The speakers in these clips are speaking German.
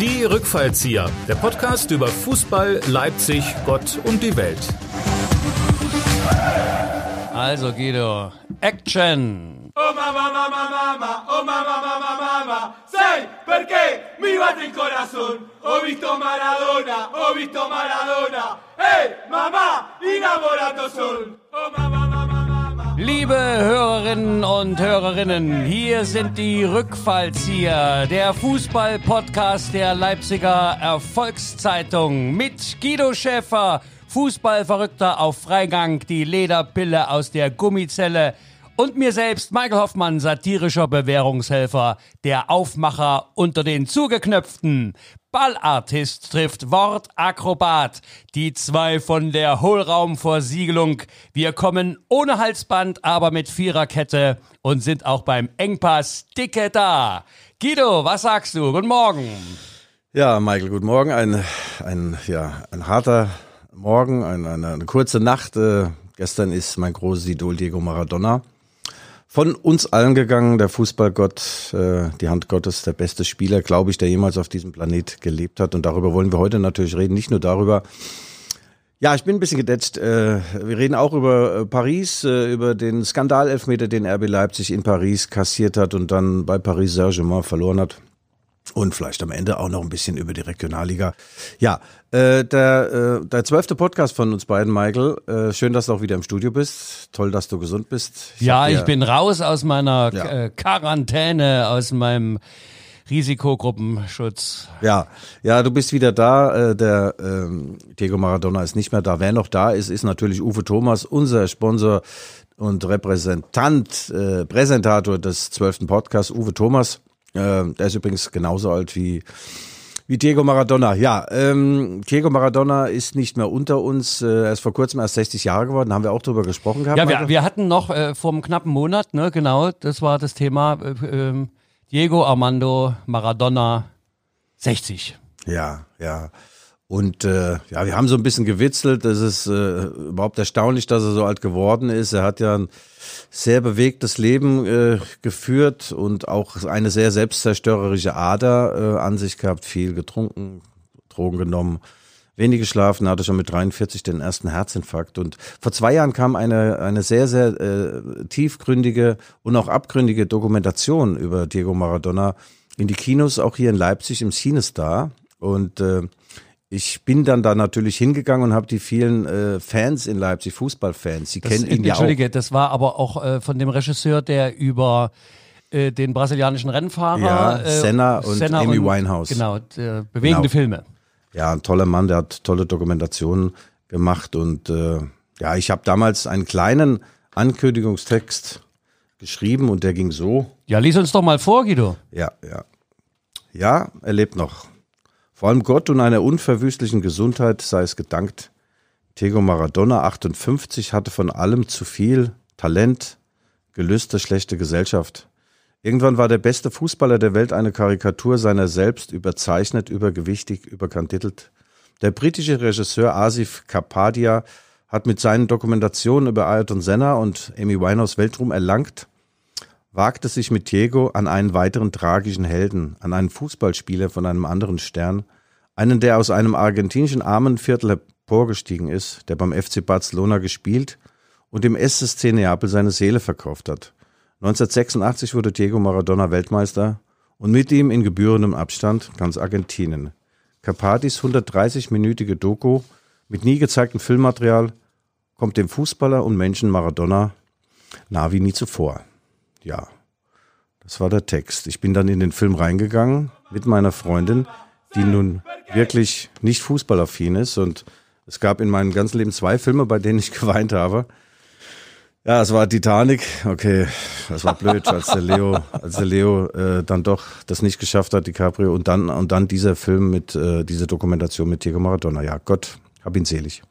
Die Rückfallzieher, der Podcast über Fußball, Leipzig, Gott und die Welt. Also Guido, Action! Oh mamma, mamma, mamma, oh mamma, mamma, mamma, sai perché mi batte il corazón? Ho visto Maradona, ho visto Maradona, hey mamma, innamorato son. Oh mamma, mamma. Liebe Hörerinnen und Hörerinnen, hier sind die Rückfallzieher, der Fußball-Podcast der Leipziger Erfolgszeitung mit Guido Schäfer, Fußballverrückter auf Freigang, die Lederpille aus der Gummizelle und mir selbst, Michael Hoffmann, satirischer Bewährungshelfer, der Aufmacher unter den Zugeknöpften. Ballartist trifft Wortakrobat. Die zwei von der Hohlraumversiegelung. Wir kommen ohne Halsband, aber mit Viererkette und sind auch beim Engpass dicke da. Guido, was sagst du? Guten Morgen. Ja, Michael, guten Morgen. Ein, ein, ja, ein harter Morgen, ein, eine, eine kurze Nacht. Äh, gestern ist mein großes Idol Diego Maradona von uns allen gegangen. Der Fußballgott, äh, die Hand Gottes, der beste Spieler, glaube ich, der jemals auf diesem Planet gelebt hat. Und darüber wollen wir heute natürlich reden. Nicht nur darüber, ja, ich bin ein bisschen gedetscht. Äh, wir reden auch über äh, Paris, äh, über den Skandalelfmeter, den RB Leipzig in Paris kassiert hat und dann bei Paris Saint-Germain verloren hat. Und vielleicht am Ende auch noch ein bisschen über die Regionalliga. Ja, äh, der, äh, der zwölfte Podcast von uns beiden, Michael. Äh, schön, dass du auch wieder im Studio bist. Toll, dass du gesund bist. Ich ja, ich bin raus aus meiner Ja. äh, Quarantäne, aus meinem Risikogruppenschutz. Ja, ja, du bist wieder da. Äh, der ähm, Diego Maradona ist nicht mehr da. Wer noch da ist, ist natürlich Uwe Thomas, unser Sponsor und Repräsentant, äh, Präsentator des zwölften Podcasts, Uwe Thomas. Äh, der ist übrigens genauso alt wie wie Diego Maradona. Ja, ähm, Diego Maradona ist nicht mehr unter uns. Äh, er ist vor kurzem erst 60 Jahre geworden. Haben wir auch drüber gesprochen gehabt. Ja, wir, wir hatten noch äh, vor einem knappen Monat, ne, genau, das war das Thema äh, ähm, Diego Armando Maradona 60. Ja, ja. Und äh, ja, wir haben so ein bisschen gewitzelt. Es ist äh, überhaupt erstaunlich, dass er so alt geworden ist. Er hat ja ein sehr bewegtes Leben äh, geführt und auch eine sehr selbstzerstörerische Ader äh, an sich gehabt. Viel getrunken, Drogen genommen, wenig geschlafen, hatte schon mit 43 den ersten Herzinfarkt. Und vor zwei Jahren kam eine, eine sehr, sehr äh, tiefgründige und auch abgründige Dokumentation über Diego Maradona in die Kinos, auch hier in Leipzig im Cinestar. Und äh, ich bin dann da natürlich hingegangen und habe die vielen äh, Fans in Leipzig, Fußballfans, die Das, kennen ihn ja auch. Entschuldige, das war aber auch äh, von dem Regisseur, der über äh, den brasilianischen Rennfahrer Ja, äh, Senna und Amy Winehouse. Genau, der, bewegende Genau. Filme. Ja, ein toller Mann, der hat tolle Dokumentationen gemacht und äh, ja, ich habe damals einen kleinen Ankündigungstext geschrieben und der ging so. Ja, lies uns doch mal vor, Guido. Ja, ja. Ja, er lebt noch. Vor allem Gott und einer unverwüstlichen Gesundheit sei es gedankt. Diego Maradona, 58, hatte von allem zu viel. Talent, Gelüste, schlechte Gesellschaft. Irgendwann war der beste Fußballer der Welt eine Karikatur seiner selbst, überzeichnet, übergewichtig, überkandidelt. Der britische Regisseur Asif Kapadia hat mit seinen Dokumentationen über Ayrton Senna und Amy Winehouse Weltruhm erlangt wagte sich mit Diego an einen weiteren tragischen Helden, an einen Fußballspieler von einem anderen Stern, einen, der aus einem argentinischen Armenviertel emporgestiegen ist, der beim FC Barcelona gespielt und dem SSC Neapel seine Seele verkauft hat. 1986 wurde Diego Maradona Weltmeister und mit ihm in gebührendem Abstand ganz Argentinien. Capatis 130-minütige Doku mit nie gezeigtem Filmmaterial kommt dem Fußballer und Menschen Maradona nah wie nie zuvor. Ja, das war der Text. Ich bin dann in den Film reingegangen mit meiner Freundin, die nun wirklich nicht fußballaffin ist. Und es gab in meinem ganzen Leben zwei Filme, bei denen ich geweint habe. Ja, es war Titanic. Okay, das war blöd, als der Leo, als der Leo äh, dann doch das nicht geschafft hat, DiCaprio. Und dann und dann dieser Film mit äh, dieser Dokumentation mit Diego Maradona. Ja, Gott, hab ihn selig.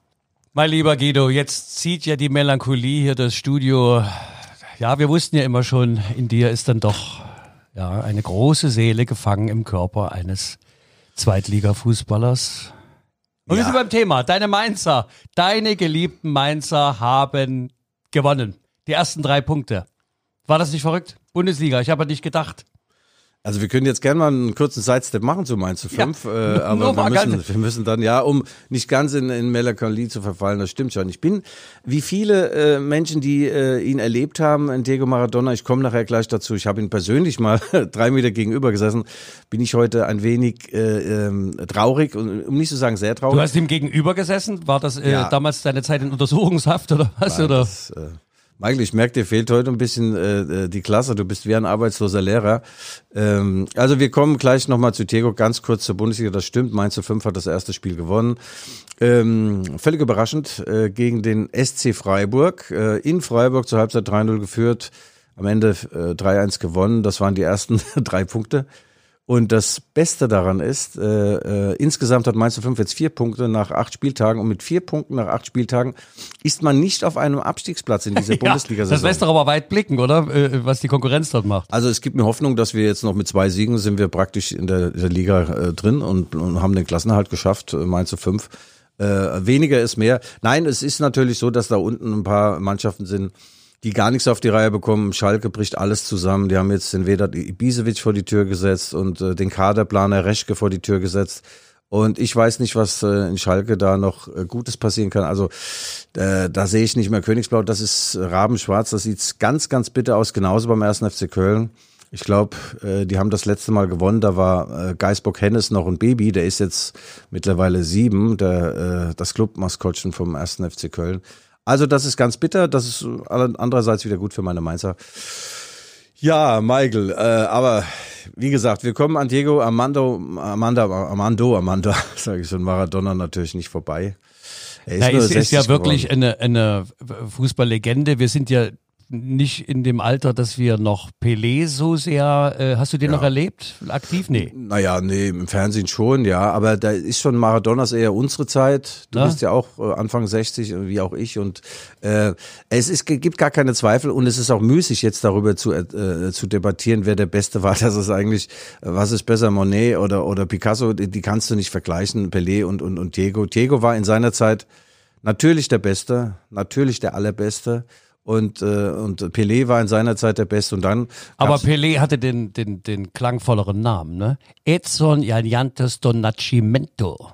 Mein lieber Guido, jetzt zieht ja die Melancholie hier das Studio. Ja, wir wussten ja immer schon, in dir ist dann doch ja eine große Seele gefangen im Körper eines Zweitliga-Fußballers. Und wir Ja. sind beim Thema. Deine Mainzer, deine geliebten Mainzer haben gewonnen. Die ersten drei Punkte. War das nicht verrückt? Bundesliga, ich habe an dich gedacht. Also wir können jetzt gerne mal einen kurzen Sidestep machen zu Mainz 5, ja, äh, aber wir müssen, wir müssen dann, ja, um nicht ganz in, in Melancholie zu verfallen, das stimmt schon. Ich bin, wie viele äh, Menschen, die äh, ihn erlebt haben, in Diego Maradona, ich komme nachher gleich dazu, ich habe ihn persönlich mal drei Meter gegenüber gesessen, bin ich heute ein wenig äh, ähm, traurig, um nicht zu sagen sehr traurig. Du hast ihm gegenüber gesessen? War das äh, ja. damals deine Zeit in Untersuchungshaft oder was? Nein, oder? Das, äh, Michael, ich merke, dir fehlt heute ein bisschen äh, äh, die Klasse. Du bist wie ein arbeitsloser Lehrer. Ähm, also wir kommen gleich nochmal zu Tego, ganz kurz zur Bundesliga. Das stimmt, Mainz 05 hat das erste Spiel gewonnen. Ähm, völlig überraschend äh, gegen den SC Freiburg. Äh, in Freiburg zur Halbzeit 3-0 geführt. Am Ende äh, 3-1 gewonnen. Das waren die ersten drei Punkte. Und das Beste daran ist, äh, äh, insgesamt hat Mainz 05 jetzt vier Punkte nach acht Spieltagen und mit vier Punkten nach acht Spieltagen ist man nicht auf einem Abstiegsplatz in dieser ja, Bundesliga-Saison. Das lässt doch aber weit blicken, oder? Äh, was die Konkurrenz dort macht. Also es gibt mir Hoffnung, dass wir jetzt noch mit zwei Siegen sind wir praktisch in der, der Liga äh, drin und, und haben den Klassenhalt geschafft, äh, Mainz 05. Äh, weniger ist mehr. Nein, es ist natürlich so, dass da unten ein paar Mannschaften sind, die gar nichts auf die Reihe bekommen. Schalke bricht alles zusammen. Die haben jetzt den Vedat Ibisevic vor die Tür gesetzt und äh, den Kaderplaner Reschke vor die Tür gesetzt. Und ich weiß nicht, was äh, in Schalke da noch äh, Gutes passieren kann. Also äh, da sehe ich nicht mehr Königsblau. Das ist Rabenschwarz. Das sieht ganz, ganz bitter aus. Genauso beim ersten FC Köln. Ich glaube, äh, die haben das letzte Mal gewonnen. Da war äh, Geisbock Hennes noch ein Baby. Der ist jetzt mittlerweile sieben. Der, äh, das Clubmaskottchen vom ersten FC Köln. Also das ist ganz bitter, das ist andererseits wieder gut für meine Mainzer. Ja, Michael, äh, aber wie gesagt, wir kommen an Diego Armando, Amanda, Armando, Amanda, sage ich schon, Maradona natürlich nicht vorbei. Er ist, Na, ist, ist ja wirklich eine, eine Fußballlegende. Wir sind ja nicht in dem Alter, dass wir noch Pelé so sehr, äh, hast du den ja. noch erlebt? Aktiv? Nee. Naja, nee, im Fernsehen schon, ja, aber da ist schon Maradonas eher unsere Zeit. Du Na? bist ja auch äh, Anfang 60, wie auch ich und äh, es ist, gibt gar keine Zweifel und es ist auch müßig jetzt darüber zu, äh, zu debattieren, wer der Beste war. Das ist eigentlich, was ist besser, Monet oder, oder Picasso, die, die kannst du nicht vergleichen, Pelé und, und, und Diego. Diego war in seiner Zeit natürlich der Beste, natürlich der Allerbeste. Und, äh, und Pelé war in seiner Zeit der Beste. Und dann Aber Pelé hatte den, den, den klangvolleren Namen, ne? Edson Janjantes do Nascimento.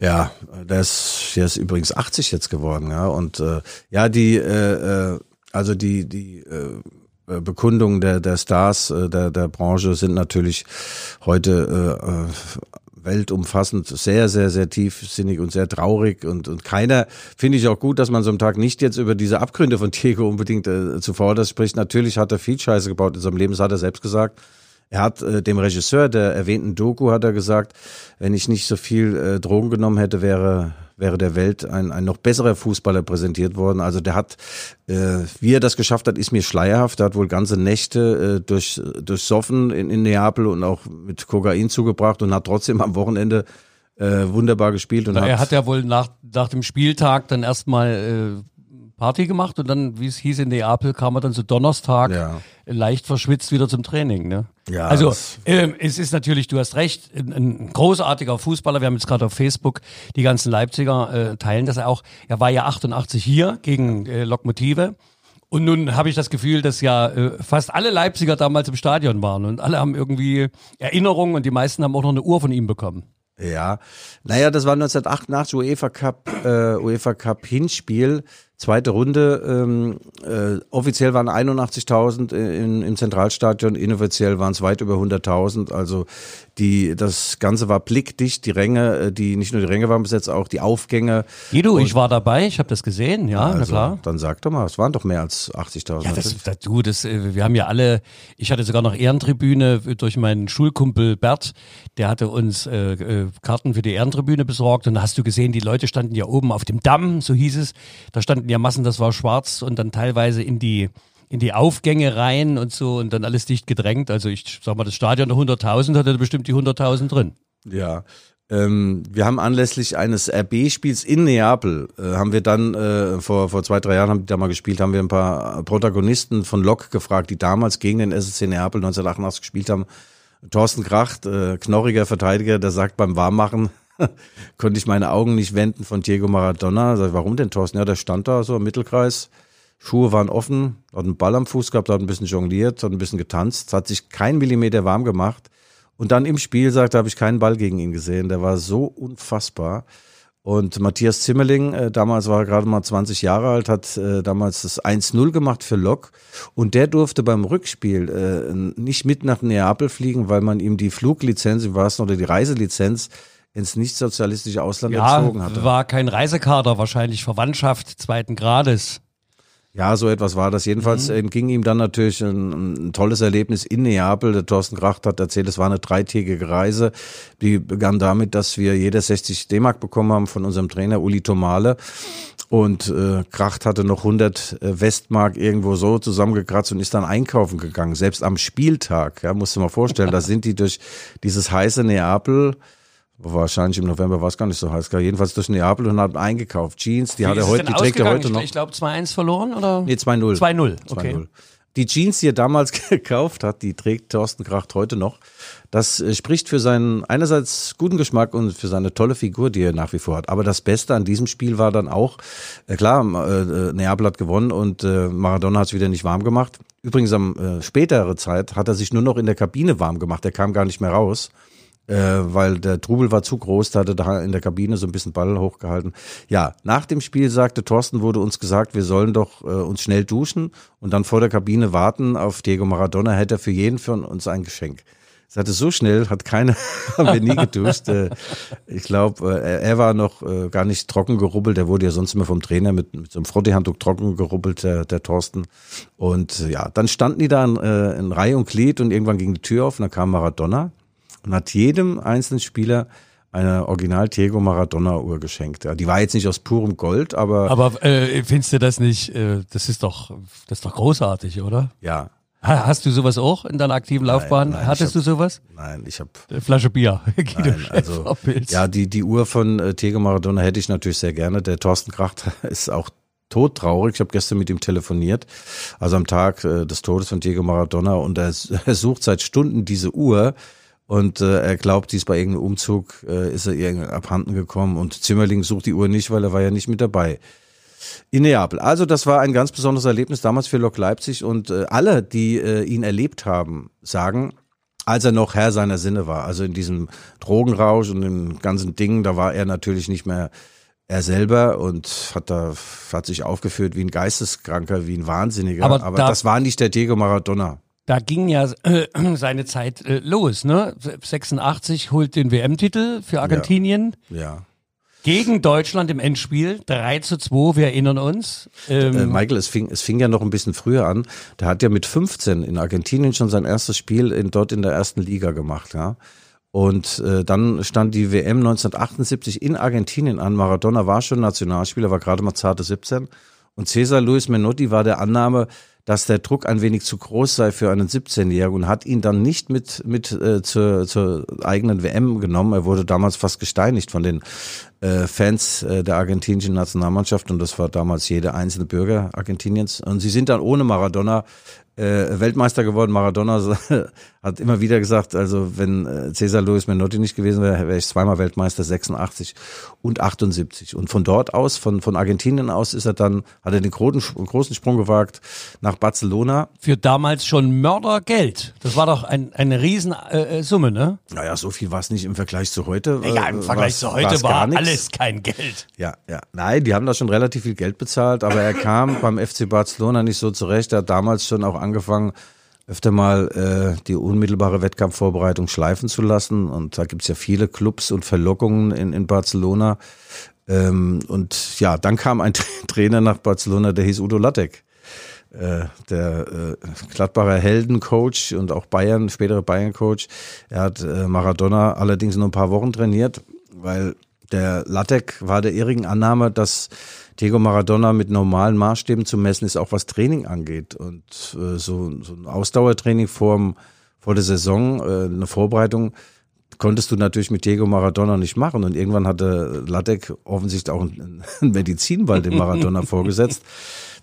Ja, der ist, der ist übrigens 80 jetzt geworden, ja. Und äh, ja, die, äh, äh also die, die äh, Bekundungen der, der Stars äh, der, der Branche sind natürlich heute äh, äh weltumfassend, sehr, sehr, sehr tiefsinnig und sehr traurig und, und keiner, finde ich auch gut, dass man so einem Tag nicht jetzt über diese Abgründe von Diego unbedingt äh, zuvor spricht. Natürlich hat er viel Scheiße gebaut in seinem Leben, das hat er selbst gesagt. Er hat äh, dem Regisseur der erwähnten Doku hat er gesagt, wenn ich nicht so viel äh, Drogen genommen hätte, wäre wäre der Welt ein, ein noch besserer Fußballer präsentiert worden. Also der hat, äh, wie er das geschafft hat, ist mir schleierhaft. Er hat wohl ganze Nächte äh, durch, durchsoffen in, in Neapel und auch mit Kokain zugebracht und hat trotzdem am Wochenende äh, wunderbar gespielt. Und Na, hat, er hat ja wohl nach, nach dem Spieltag dann erstmal äh, Party gemacht und dann, wie es hieß in Neapel, kam er dann zu Donnerstag ja. leicht verschwitzt wieder zum Training. Ne? Ja, also ähm, es ist natürlich, du hast recht, ein, ein großartiger Fußballer. Wir haben jetzt gerade auf Facebook die ganzen Leipziger äh, teilen das auch. Er war ja 88 hier gegen äh, Lokmotive. Und nun habe ich das Gefühl, dass ja äh, fast alle Leipziger damals im Stadion waren und alle haben irgendwie Erinnerungen und die meisten haben auch noch eine Uhr von ihm bekommen. Ja, naja, das war 1988 UEFA Cup, äh, UEFA Cup Hinspiel. Zweite Runde, ähm, äh, offiziell waren 81.000 im Zentralstadion, inoffiziell waren es weit über 100.000. Also die, das Ganze war blickdicht, die Ränge, äh, die nicht nur die Ränge waren besetzt, auch die Aufgänge. Guido, ich war dabei, ich habe das gesehen, ja, also, na klar. Dann sag doch mal, es waren doch mehr als 80.000. Ja, das, das, du, das, äh, wir haben ja alle, ich hatte sogar noch Ehrentribüne durch meinen Schulkumpel Bert, der hatte uns äh, äh, Karten für die Ehrentribüne besorgt und da hast du gesehen, die Leute standen ja oben auf dem Damm, so hieß es, da standen hatten ja Massen, das war schwarz und dann teilweise in die in die Aufgänge rein und so und dann alles dicht gedrängt. Also ich sag mal, das Stadion der 100.000 hatte bestimmt die 100.000 drin. Ja, ähm, wir haben anlässlich eines RB-Spiels in Neapel, äh, haben wir dann äh, vor, vor zwei, drei Jahren haben die da mal gespielt, haben wir ein paar Protagonisten von Lok gefragt, die damals gegen den SSC Neapel 1988 gespielt haben. Thorsten Kracht, äh, knorriger Verteidiger, der sagt beim Warmmachen, konnte ich meine Augen nicht wenden von Diego Maradona. Sag, warum denn, Thorsten? Ja, der stand da so im Mittelkreis Schuhe waren offen, hat einen Ball am Fuß gehabt, hat ein bisschen jongliert, hat ein bisschen getanzt, hat sich kein Millimeter warm gemacht. Und dann im Spiel, sagt er, habe ich keinen Ball gegen ihn gesehen. Der war so unfassbar. Und Matthias Zimmerling, äh, damals war er gerade mal 20 Jahre alt, hat äh, damals das 1-0 gemacht für Lok. Und der durfte beim Rückspiel äh, nicht mit nach Neapel fliegen, weil man ihm die Fluglizenz, im wahrsten oder die Reiselizenz ins nicht-sozialistische Ausland Ja, entzogen hatte. war kein Reisekader, wahrscheinlich Verwandtschaft zweiten Grades. Ja, so etwas war das. Jedenfalls Mhm. entging ihm dann natürlich ein, ein tolles Erlebnis in Neapel. Der Thorsten Kracht hat erzählt, es war eine dreitägige Reise. Die begann damit, dass wir jeder 60 D-Mark bekommen haben von unserem Trainer Uli Tomale. Und äh, Kracht hatte noch 100 äh, Westmark irgendwo so zusammengekratzt und ist dann einkaufen gegangen. Selbst am Spieltag, ja, musst du mal vorstellen, da sind die durch dieses heiße Neapel Wahrscheinlich im November war es gar nicht so heiß. Jedenfalls durch Neapel und hat eingekauft. Jeans, die hat er heute, die trägt er heute noch. Ich glaube 2-1 verloren oder? Nee, 2-0. 2-0, okay. 2-0. Die Jeans, die er damals gekauft hat, die trägt Thorsten Kracht heute noch. Das äh, spricht für seinen einerseits guten Geschmack und für seine tolle Figur, die er nach wie vor hat. Aber das Beste an diesem Spiel war dann auch, äh, klar, äh, Neapel hat gewonnen und Maradona hat es wieder nicht warm gemacht. Übrigens am äh, spätere Zeit hat er sich nur noch in der Kabine warm gemacht. Er kam gar nicht mehr raus äh, weil der Trubel war zu groß, da hatte da in der Kabine so ein bisschen Ball hochgehalten. Ja, nach dem Spiel sagte Thorsten, wurde uns gesagt, wir sollen doch äh, uns schnell duschen und dann vor der Kabine warten auf Diego Maradona, hätte er für jeden von uns ein Geschenk. Es hatte so schnell, hat keiner, haben wir nie geduscht. Äh, ich glaube, äh, er war noch äh, gar nicht trocken gerubbelt. Der wurde ja sonst immer vom Trainer mit, mit so einem Frotteehandtuch trocken gerubbelt, der, der Thorsten. Und ja, dann standen die da in, in Reihe und Glied und irgendwann ging die Tür auf und dann kam Maradona und hat jedem einzelnen Spieler eine Original Diego Maradona Uhr geschenkt. Ja, die war jetzt nicht aus purem Gold, aber, Aber äh, findest du das nicht, äh, das ist doch, das ist doch großartig, oder? ja, Ha- Hast du sowas auch in deiner aktiven Laufbahn? nein, ich Hattest du hab- sowas? nein, ich habe Flasche Bier. Guido Nein, also ja, die die Uhr von äh, Diego Maradona hätte ich natürlich sehr gerne. Der Thorsten Kracht ist auch todtraurig. Ich habe gestern mit ihm telefoniert, also am Tag äh, des Todes von Diego Maradona und er, er sucht seit Stunden diese Uhr und äh, er glaubt, dies bei irgendeinem Umzug äh, ist er irgendwie abhanden gekommen und Zimmerling sucht die Uhr nicht, weil er war ja nicht mit dabei. In Neapel. Also das war ein ganz besonderes Erlebnis damals für Lok Leipzig und äh, alle, die äh, ihn erlebt haben, sagen, als er noch Herr seiner Sinne war, also in diesem Drogenrausch und dem ganzen Ding, da war er natürlich nicht mehr er selber und hat da hat sich aufgeführt wie ein Geisteskranker, wie ein Wahnsinniger. Aber Aber, da- das war nicht der Diego Maradona. Da ging ja äh, seine Zeit äh, los, ne? 86 holt den WM-Titel für Argentinien Ja. gegen Deutschland im Endspiel. 3 zu 2, wir erinnern uns. Ähm, Äh, Michael, es fing, es fing ja noch ein bisschen früher an. Der hat ja mit 15 in Argentinien schon sein erstes Spiel in, dort in der ersten Liga gemacht, ja. Und äh, dann stand die WM 1978 in Argentinien an. Maradona war schon Nationalspieler, war gerade mal zarte 17. Und Cesar Luis Menotti war der Annahme, dass der Druck ein wenig zu groß sei für einen 17-Jährigen und hat ihn dann nicht mit, mit äh, zur, zur eigenen WM genommen. Er wurde damals fast gesteinigt von den äh, Fans äh, der argentinischen Nationalmannschaft und das war damals jeder einzelne Bürger Argentiniens. Und sie sind dann ohne Maradona äh, Weltmeister geworden. Maradona hat immer wieder gesagt, also wenn äh, Cesar Luis Menotti nicht gewesen wäre, wäre ich zweimal Weltmeister, 86 und 78. Und von dort aus, von, von Argentinien aus, ist er dann, hat er den großen, großen Sprung gewagt nach Barcelona. für damals schon Mördergeld. Das war doch ein, eine Riesensumme, äh, Summe, ne? Naja, so viel war es nicht im Vergleich zu heute. Ja, Äh, im Vergleich zu heute war alles kein Geld. Ja, ja. Nein, die haben da schon relativ viel Geld bezahlt, aber er kam beim FC Barcelona nicht so zurecht. Er hat damals schon auch angefangen, öfter mal äh, die unmittelbare Wettkampfvorbereitung schleifen zu lassen. Und da gibt's ja viele Clubs und Verlockungen in, in Barcelona. Ähm, und ja, dann kam ein Trainer nach Barcelona, der hieß Udo Lattek. Äh, der äh, Gladbacher Heldencoach und auch Bayern, spätere Bayern-Coach. Er hat äh, Maradona allerdings nur ein paar Wochen trainiert, weil der Lattek war der irrigen Annahme, dass Diego Maradona mit normalen Maßstäben zu messen ist, auch was Training angeht. Und äh, so, so ein Ausdauertraining vorm, vor der Saison, äh, eine Vorbereitung, konntest du natürlich mit Diego Maradona nicht machen. Und irgendwann hatte Lattek offensichtlich auch einen einen Medizinball dem Maradona vorgesetzt.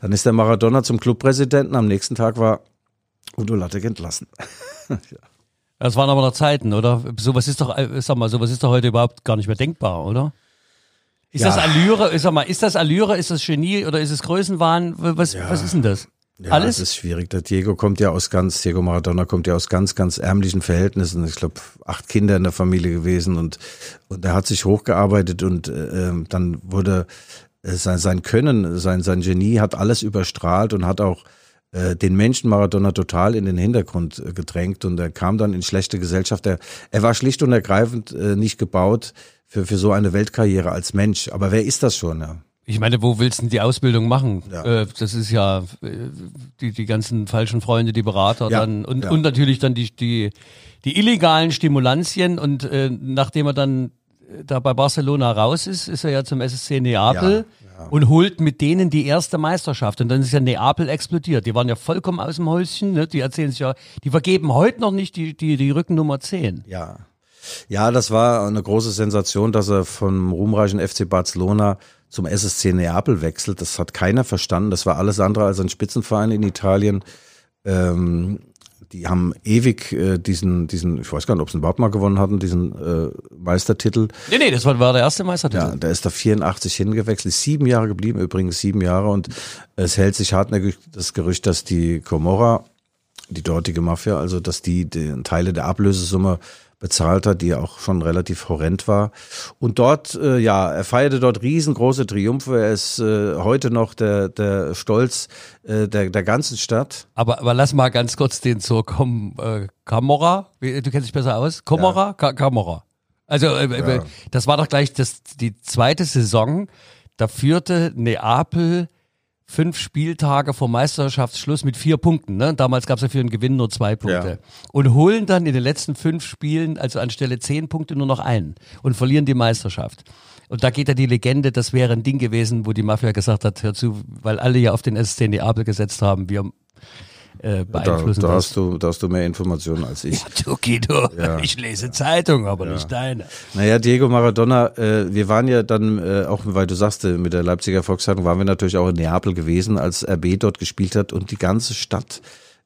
Dann ist der Maradona zum Clubpräsidenten. Am nächsten Tag war Udo Lattek entlassen. Das waren aber noch Zeiten, oder? Sowas ist doch, äh, sag mal, sowas ist doch heute überhaupt gar nicht mehr denkbar, oder? Ist Ja. das Allüre, ist, sag mal, ist das Allüre, ist das Genie oder ist es Größenwahn? Was, was ist denn das? Ja, Alles? Das ist schwierig. Der Diego kommt ja aus ganz, Diego Maradona kommt ja aus ganz, ganz ärmlichen Verhältnissen. Ich glaube, acht Kinder in der Familie gewesen und, und er hat sich hochgearbeitet und äh, ähm, dann wurde äh, sein, sein Können, sein, sein Genie hat alles überstrahlt und hat auch äh, den Menschen Maradona total in den Hintergrund äh, gedrängt und er kam dann in schlechte Gesellschaft. Er, er war schlicht und ergreifend äh, nicht gebaut für, für so eine Weltkarriere als Mensch. Aber wer ist das schon? Ja? Ich meine, wo willst du denn die Ausbildung machen? Ja. Äh, das ist ja äh, die, die ganzen falschen Freunde, die Berater Ja, dann und, und natürlich dann die, die, die illegalen Stimulantien und äh, nachdem er dann äh, da bei Barcelona raus ist, ist er ja zum SSC Neapel und holt mit denen die erste Meisterschaft. Und dann ist ja Neapel explodiert. Die waren ja vollkommen aus dem Häuschen. Ne? Die erzählen sich ja, die vergeben heute noch nicht die, die, die Rückennummer 10. Ja. Ja, das war eine große Sensation, dass er vom ruhmreichen FC Barcelona zum SSC Neapel wechselt. Das hat keiner verstanden. Das war alles andere als ein Spitzenverein in Italien. Ähm, die haben ewig äh, diesen, diesen, ich weiß gar nicht, ob sie überhaupt mal gewonnen hatten, diesen äh, Meistertitel. Nee, nee, das war, war der erste Meistertitel. Ja, da ist er 84 hingewechselt, ist sieben Jahre geblieben, übrigens sieben Jahre. Und es hält sich hartnäckig das Gerücht, dass die Comorra, die dortige Mafia, also dass die, die Teile der Ablösesumme bezahlt hat, die ja auch schon relativ horrend war. Und dort, äh, ja, er feierte dort riesengroße Triumphe. Er ist äh, heute noch der, der Stolz äh, der, der ganzen Stadt. Aber, aber lass mal ganz kurz den zur Com äh, Camorra. Wie- Du kennst dich besser aus. Comorra? Ka Camorra. Also äh, äh, das war doch gleich das, die zweite Saison. Da führte Neapel fünf Spieltage vor Meisterschaftsschluss mit vier Punkten. Ne? Damals gab es ja für den Gewinn nur zwei Punkte. Und holen dann in den letzten fünf Spielen, also anstelle zehn Punkte, nur noch einen und verlieren die Meisterschaft. Und da geht ja die Legende, das wäre ein Ding gewesen, wo die Mafia gesagt hat, hör zu, weil alle ja auf den SC Neapel gesetzt haben, wir äh, Da, beeinflussen da, das. hast du, da hast du mehr Informationen als ich. Du, Guido, Ja. ich lese Zeitung, aber nicht deine. Naja, Diego Maradona, äh, wir waren ja dann, äh, auch weil du sagst, mit der Leipziger Volkszeitung waren wir natürlich auch in Neapel gewesen, als RB dort gespielt hat und die ganze Stadt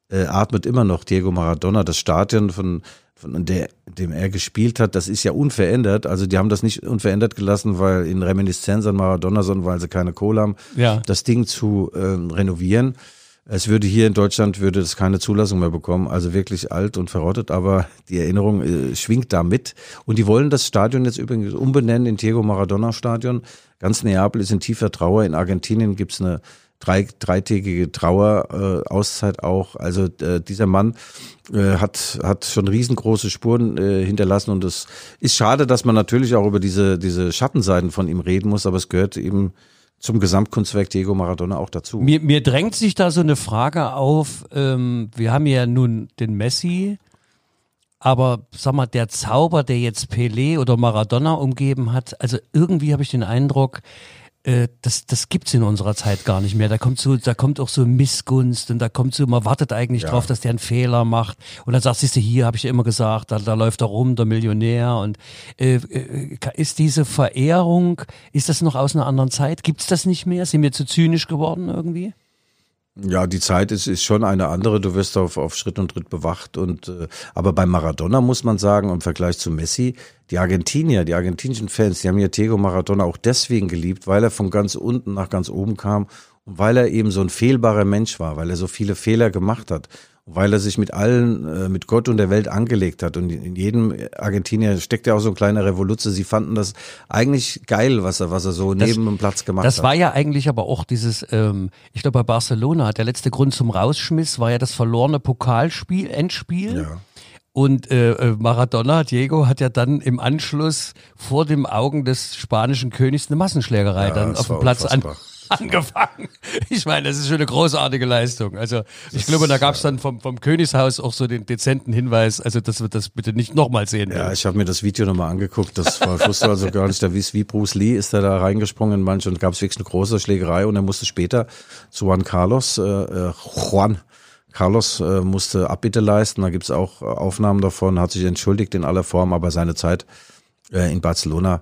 äh, atmet immer noch Diego Maradona. Das Stadion, von, von der, dem er gespielt hat, das ist ja unverändert. Also die haben das nicht unverändert gelassen, weil in Reminiszenz an Maradona, sondern weil sie keine Kohle haben, Ja. das Ding zu äh, renovieren. Es würde hier in Deutschland würde es keine Zulassung mehr bekommen, also wirklich alt und verrottet, aber die Erinnerung äh, schwingt da mit. Und die wollen das Stadion jetzt übrigens umbenennen in Diego Maradona Stadion. Ganz Neapel ist in tiefer Trauer. In Argentinien gibt's eine drei, dreitägige Trauer, äh, Auszeit auch. Also äh, dieser Mann äh, hat, hat schon riesengroße Spuren äh, hinterlassen und es ist schade, dass man natürlich auch über diese, diese Schattenseiten von ihm reden muss, aber es gehört eben zum Gesamtkunstwerk Diego Maradona auch dazu. Mir, mir drängt sich da so eine Frage auf. Ähm, wir haben ja nun den Messi, aber sag mal, der Zauber, der jetzt Pelé oder Maradona umgeben hat, also irgendwie habe ich den Eindruck, äh, das, das gibt's in unserer Zeit gar nicht mehr. Da kommt so, da kommt auch so Missgunst und da kommt so, man wartet eigentlich drauf, dass der einen Fehler macht. Und dann sagst du, hier habe ich ja immer gesagt, da, da läuft er rum, der Millionär. Und äh, äh, ist diese Verehrung, ist das noch aus einer anderen Zeit? Gibt's das nicht mehr? Sind wir zu zynisch geworden irgendwie? Ja, die Zeit ist, ist schon eine andere. Du wirst auf, auf Schritt und Tritt bewacht. Und äh, aber bei Maradona muss man sagen, im Vergleich zu Messi, die Argentinier, die argentinischen Fans, die haben ja Diego Maradona auch deswegen geliebt, weil er von ganz unten nach ganz oben kam und weil er eben so ein fehlbarer Mensch war, weil er so viele Fehler gemacht hat. Weil er sich mit allen, äh, mit Gott und der Welt angelegt hat. Und in jedem Argentinier steckt ja auch so ein kleiner Revoluze. Sie fanden das eigentlich geil, was er, was er so neben dem Platz gemacht Das hat. war ja eigentlich aber auch dieses, ähm, ich glaube bei Barcelona, der letzte Grund zum Rausschmiss war ja das verlorene Pokalspiel, Endspiel. Ja. Und äh, äh, Maradona, Diego, hat ja dann im Anschluss vor dem Augen des spanischen Königs eine Massenschlägerei Ja, dann das auf dem Platz an, unfassbar. angefangen. Ich meine, das ist schon eine großartige Leistung. Also ich glaube, da gab es dann vom, vom Königshaus auch so den dezenten Hinweis, also dass wir das bitte nicht nochmal sehen. Ja, werden. ich habe mir das Video nochmal angeguckt. Das war, ich wusste also gar nicht, da wie, Bruce Lee ist er da reingesprungen in manche und gab es wirklich eine große Schlägerei und er musste später zu Juan Carlos, äh, äh, Juan Carlos äh, musste Abbitte leisten. Da gibt's auch äh, Aufnahmen davon, hat sich entschuldigt in aller Form, aber seine Zeit äh, in Barcelona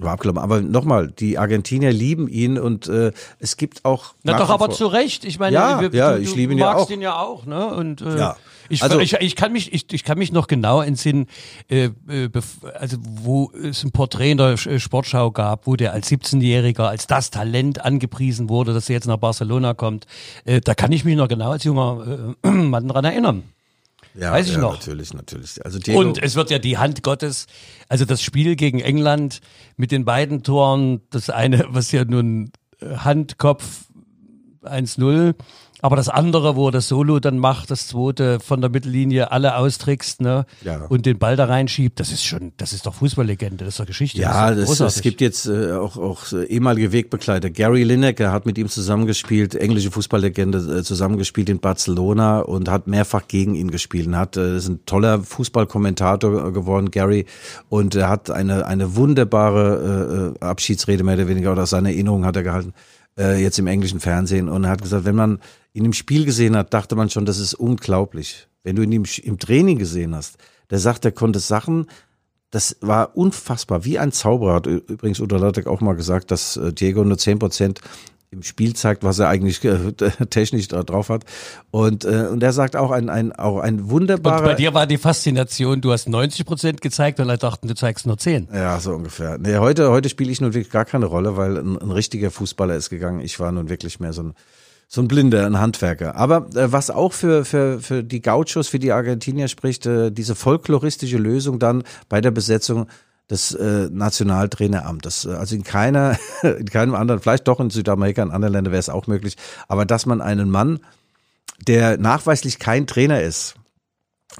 War abgelaufen. Aber nochmal, die Argentinier lieben ihn und äh, es gibt auch. Na doch, aber zu Recht. Ich meine, Ja, wir- ja, du, ich liebe ihn ja magst auch. ihn ja auch, ne? Und äh, Ja. ich, Also- ich, ich kann mich, ich, ich kann mich noch genau entsinnen, äh, äh, also wo es ein Porträt in der Sch- Sportschau gab, wo der als 17-Jähriger als das Talent angepriesen wurde, dass er jetzt nach Barcelona kommt. Äh, da kann ich mich noch genau als junger äh, Mann dran erinnern. Ja, weiß ich ja, noch. Natürlich, natürlich. Also Diego, Und es wird ja die Hand Gottes, also das Spiel gegen England mit den beiden Toren, das eine, was ja nun äh, Hand, Kopf 1-0, aber das andere, wo er das Solo dann macht, das zweite von der Mittellinie alle austrickst, ne? Ja. Und den Ball da reinschiebt, das ist schon, das ist doch Fußballlegende, das ist doch Geschichte. Ja, es gibt jetzt äh, auch, auch äh, ehemalige Wegbegleiter. Gary Lineker hat mit ihm zusammengespielt, englische Fußballlegende, äh, zusammengespielt in Barcelona und hat mehrfach gegen ihn gespielt. Und hat, äh, ist ein toller Fußballkommentator äh, geworden, Gary. Und er hat eine, eine wunderbare äh, äh, Abschiedsrede mehr oder weniger oder aus seiner Erinnerung hat er gehalten, äh, jetzt im englischen Fernsehen. Und er hat gesagt, wenn man ihn im Spiel gesehen hat, dachte man schon, das ist unglaublich. Wenn du ihn im, im Training gesehen hast, der sagt, er konnte Sachen, das war unfassbar, wie ein Zauberer. Hat übrigens Udo Lattek auch mal gesagt, dass äh, Diego nur 10 Prozent im Spiel zeigt, was er eigentlich äh, technisch da drauf hat. Und, äh, und er sagt auch ein, ein, auch ein und wunderbarer... bei dir war die Faszination, du hast 90 Prozent gezeigt und alle dachten, du zeigst nur 10. Ja, so ungefähr. Nee, heute, heute spiele ich nun wirklich gar keine Rolle, weil ein, ein richtiger Fußballer ist gegangen. Ich war nun wirklich mehr so ein, so ein Blinder, ein Handwerker. Aber äh, was auch für, für, für die Gauchos, für die Argentinier spricht, äh, diese folkloristische Lösung dann bei der Besetzung des äh, Nationaltraineramtes. Äh, Also in keiner, in keinem anderen, vielleicht doch in Südamerika, in anderen Ländern wäre es auch möglich, aber dass man einen Mann, der nachweislich kein Trainer ist,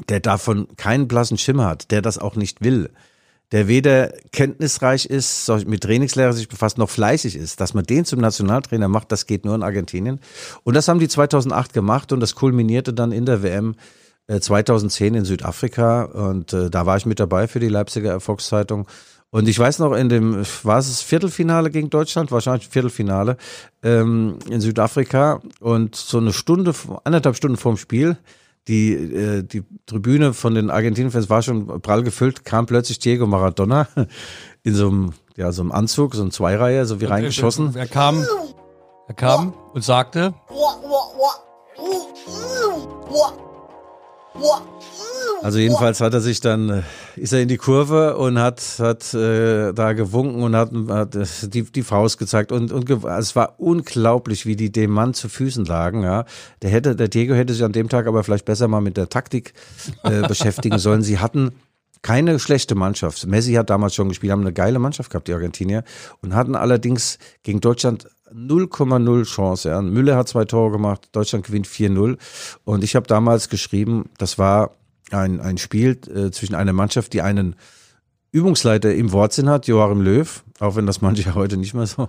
der davon keinen blassen Schimmer hat, der das auch nicht will, der weder kenntnisreich ist, mit Trainingslehre sich befasst, noch fleißig ist, dass man den zum Nationaltrainer macht, das geht nur in Argentinien. Und das haben die 2008 gemacht und das kulminierte dann in der WM äh, 2010 in Südafrika und äh, da war ich mit dabei für die Leipziger Erfolgszeitung. Und ich weiß noch, in dem, war es das Viertelfinale gegen Deutschland? Wahrscheinlich Viertelfinale ähm, in Südafrika. Und so eine Stunde, anderthalb Stunden vorm Spiel, die, äh, die Tribüne von den Argentinien-Fans war schon prall gefüllt, kam plötzlich Diego Maradona in so einem, ja, so einem Anzug, so ein Zweireihe, so wie reingeschossen. Er kam, er kam und sagte, Also jedenfalls hat er sich dann, äh, ist er in die Kurve und hat, hat äh, da gewunken und hat, hat äh, die, die Faust gezeigt und, und also es war unglaublich, wie die dem Mann zu Füßen lagen. Ja, der hätte, der Diego hätte sich an dem Tag aber vielleicht besser mal mit der Taktik äh, beschäftigen sollen. Sie hatten keine schlechte Mannschaft. Messi hat damals schon gespielt, haben eine geile Mannschaft gehabt, die Argentinier, und hatten allerdings gegen Deutschland 0,0 Chance. Ja. Müller hat zwei Tore gemacht, Deutschland gewinnt 4-0. Und ich habe damals geschrieben, das war ein, ein Spiel äh, zwischen einer Mannschaft, die einen Übungsleiter im Wortsinn hat, Joachim Löw, auch wenn das manche heute nicht mehr so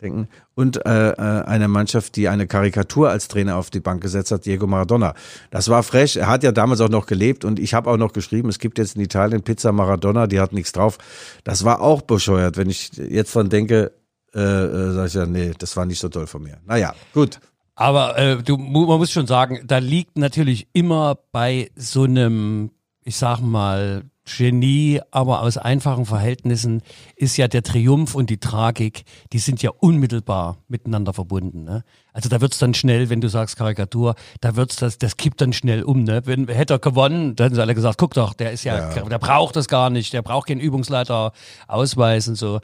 denken, und äh, äh, einer Mannschaft, die eine Karikatur als Trainer auf die Bank gesetzt hat, Diego Maradona. Das war frech. Er hat ja damals auch noch gelebt und ich habe auch noch geschrieben, es gibt jetzt in Italien Pizza Maradona, die hat nichts drauf. Das war auch bescheuert, wenn ich jetzt dran denke, äh, äh, sag ich ja, nee, das war nicht so toll von mir. Naja, gut. Aber äh, du, man muss schon sagen, da liegt natürlich immer bei so einem, ich sag mal, Genie, aber aus einfachen Verhältnissen ist ja der Triumph und die Tragik, die sind ja unmittelbar miteinander verbunden. Ne? Also da wird's dann schnell, wenn du sagst Karikatur, da wird's das, das kippt dann schnell um. Ne? Wenn hätte er gewonnen, dann hätten sie alle gesagt, guck doch, der ist ja, der braucht das gar nicht, der braucht keinen Übungsleiter Ausweis und so.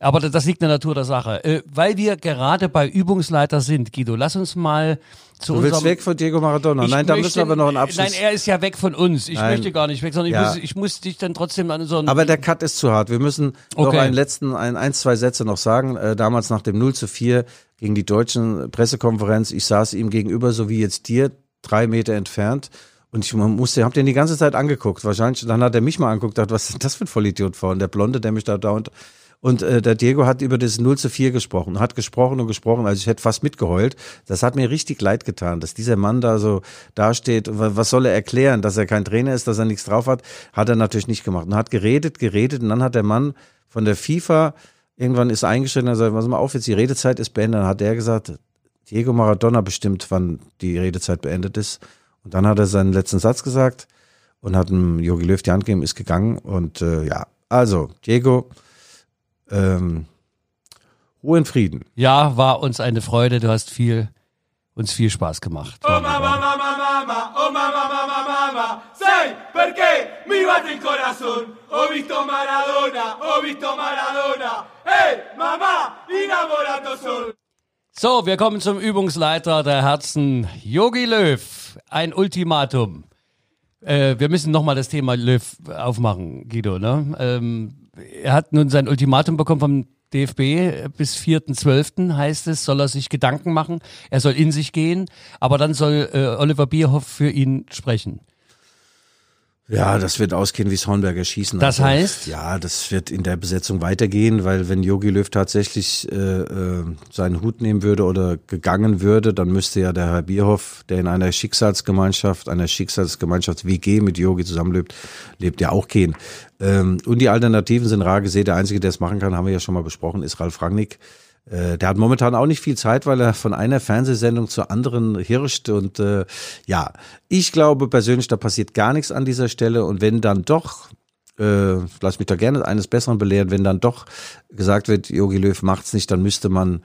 Aber das, das liegt in der Natur der Sache. Äh, weil wir gerade bei Übungsleiter sind, Guido, lass uns mal zu Du willst weg von Diego Maradona. ich Nein, da müssen wir aber noch einen Abschluss. Nein, er ist ja weg von uns. Ich Nein. möchte gar nicht weg, sondern ich, Ja. muss, ich muss dich dann trotzdem an so einen. Aber der Cut ist zu hart. Wir müssen noch Okay. einen letzten, ein, ein, zwei Sätze noch sagen. Äh, damals nach dem 0 zu 4 gegen die deutschen Pressekonferenz. Ich saß ihm gegenüber, so wie jetzt dir, drei Meter entfernt. Und ich musste, hab den die ganze Zeit angeguckt. Wahrscheinlich, dann hat er mich mal angeguckt, dachte, was ist das für ein Vollidiot vorhin? Der Blonde, der mich da dauernd. Und äh, der Diego hat über das 0 zu 4 gesprochen, hat gesprochen und gesprochen, also ich hätte fast mitgeheult. Das hat mir richtig leid getan, dass dieser Mann da so dasteht. Wa- Was soll er erklären? Dass er kein Trainer ist, dass er nichts drauf hat, hat er natürlich nicht gemacht. Und hat geredet, geredet und dann hat der Mann von der FIFA irgendwann ist eingeschritten und sagt, pass mal auf, jetzt die Redezeit ist beendet. Dann hat er gesagt, Diego Maradona bestimmt, wann die Redezeit beendet ist. Und dann hat er seinen letzten Satz gesagt und hat dem Jogi Löw die Hand gegeben, ist gegangen. Und äh, ja, also, Diego, Ähm, Ruhe in Frieden. Ja, war uns eine Freude. Du hast viel, uns viel Spaß gemacht. Oh mamma, mamma, mamma, oh mamma, mamma, mamma, sai perché mi batte il corazón? Ho visto Maradona, ho visto Maradona, hey mamma, innamorato sono. So, wir kommen zum Übungsleiter der Herzen, Yogi Löw. Ein Ultimatum. Äh, wir müssen nochmal das Thema Löw aufmachen, Guido. Ne? Ähm, er hat nun sein Ultimatum bekommen vom DFB bis 4.12. heißt es, soll er sich Gedanken machen, er soll in sich gehen, aber dann soll äh, Oliver Bierhoff für ihn sprechen. Ja, das wird ausgehen wie Hornberger schießen. Das Also, heißt? Ja, das wird in der Besetzung weitergehen, weil wenn Jogi Löw tatsächlich äh, äh, seinen Hut nehmen würde oder gegangen würde, dann müsste ja der Herr Bierhoff, der in einer Schicksalsgemeinschaft, einer Schicksalsgemeinschaft WG mit Jogi zusammenlebt, lebt ja auch gehen. Ähm, und die Alternativen sind rar gesehen. Der Einzige, der es machen kann, haben wir ja schon mal besprochen, ist Ralf Rangnick. Äh, Der hat momentan auch nicht viel Zeit, weil er von einer Fernsehsendung zur anderen hirscht. Und äh, ja, ich glaube persönlich, da passiert gar nichts an dieser Stelle. Und wenn dann doch, äh, lass mich da gerne eines Besseren belehren, wenn dann doch gesagt wird, Jogi Löw macht's nicht, dann müsste man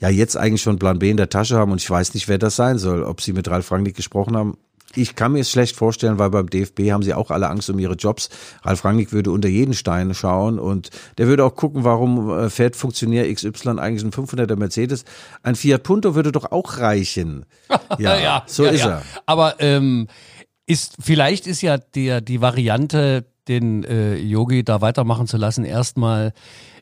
ja jetzt eigentlich schon Plan B in der Tasche haben. Und ich weiß nicht, wer das sein soll. Ob sie mit Ralf Rangnick gesprochen haben, ich kann mir es schlecht vorstellen, weil beim DFB haben sie auch alle Angst um ihre Jobs. Ralf Rangnick würde unter jeden Stein schauen und der würde auch gucken, warum äh, fährt Funktionär XY eigentlich ein 500er Mercedes. Ein Fiat Punto würde doch auch reichen. Ja, so ja, ist ja. er. Aber ähm, ist vielleicht ist ja der die Variante, den äh, Yogi da weitermachen zu lassen, erstmal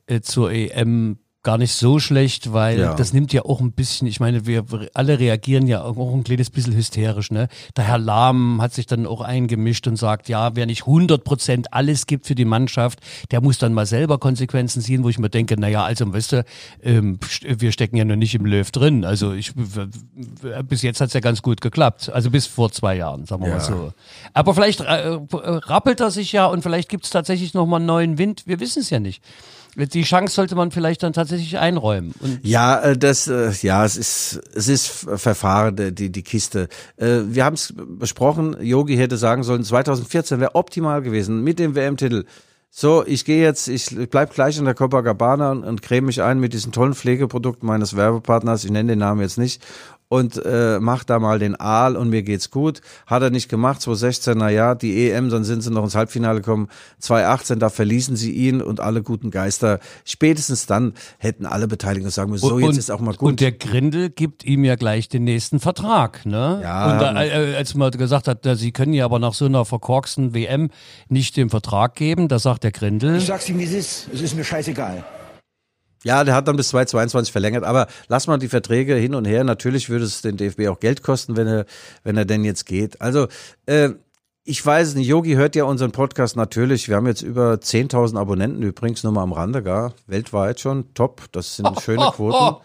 äh, zur EM gar nicht so schlecht, weil Ja. das nimmt ja auch ein bisschen, ich meine, wir alle reagieren ja auch ein kleines bisschen hysterisch, ne? Der Herr Lahm hat sich dann auch eingemischt und sagt, ja, wer nicht 100 Prozent alles gibt für die Mannschaft, der muss dann mal selber Konsequenzen ziehen, wo ich mir denke, naja, also, weißt du, ähm, wir stecken ja noch nicht im Löw drin. Also ich, bis jetzt hat's ja ganz gut geklappt. Also bis vor zwei Jahren, sagen wir Ja. mal so. Aber vielleicht äh, rappelt er sich ja und vielleicht gibt's tatsächlich noch mal einen neuen Wind. Wir wissen es ja nicht. Die Chance sollte man vielleicht dann tatsächlich einräumen. Und Ja, äh, das, äh, ja, es ist, es ist Verfahren, äh, die, die Kiste. Wir haben es besprochen, Yogi hätte sagen sollen, 2014 wäre optimal gewesen mit dem WM-Titel. So, ich gehe jetzt, ich bleib gleich in der Copacabana und, und creme mich ein mit diesen tollen Pflegeprodukten meines Werbepartners, ich nenne den Namen jetzt nicht, und äh, mach da mal den Aal und mir geht's gut. Hat er nicht gemacht, 2016, na ja, die EM, dann sind sie noch ins Halbfinale gekommen. 2018, da verließen sie ihn und alle guten Geister. Spätestens dann hätten alle Beteiligten sagen müssen, so, jetzt ist auch mal gut. Und der Grindel gibt ihm ja gleich den nächsten Vertrag, ne? Ja, Und da, haben- äh, als man gesagt hat, na, sie können ja aber nach so einer verkorksten WM nicht den Vertrag geben, da sagt der Grindel. Ich sag's ihm, wie es ist. Es ist mir scheißegal. Ja, der hat dann bis 2022 verlängert, aber lass mal die Verträge hin und her. Natürlich würde es den DFB auch Geld kosten, wenn er, wenn er denn jetzt geht. Also, äh, ich weiß es nicht, Yogi hört ja unseren Podcast natürlich. Wir haben jetzt über 10.000 Abonnenten übrigens, nur mal am Rande, gar weltweit schon. Top, das sind schöne Quoten.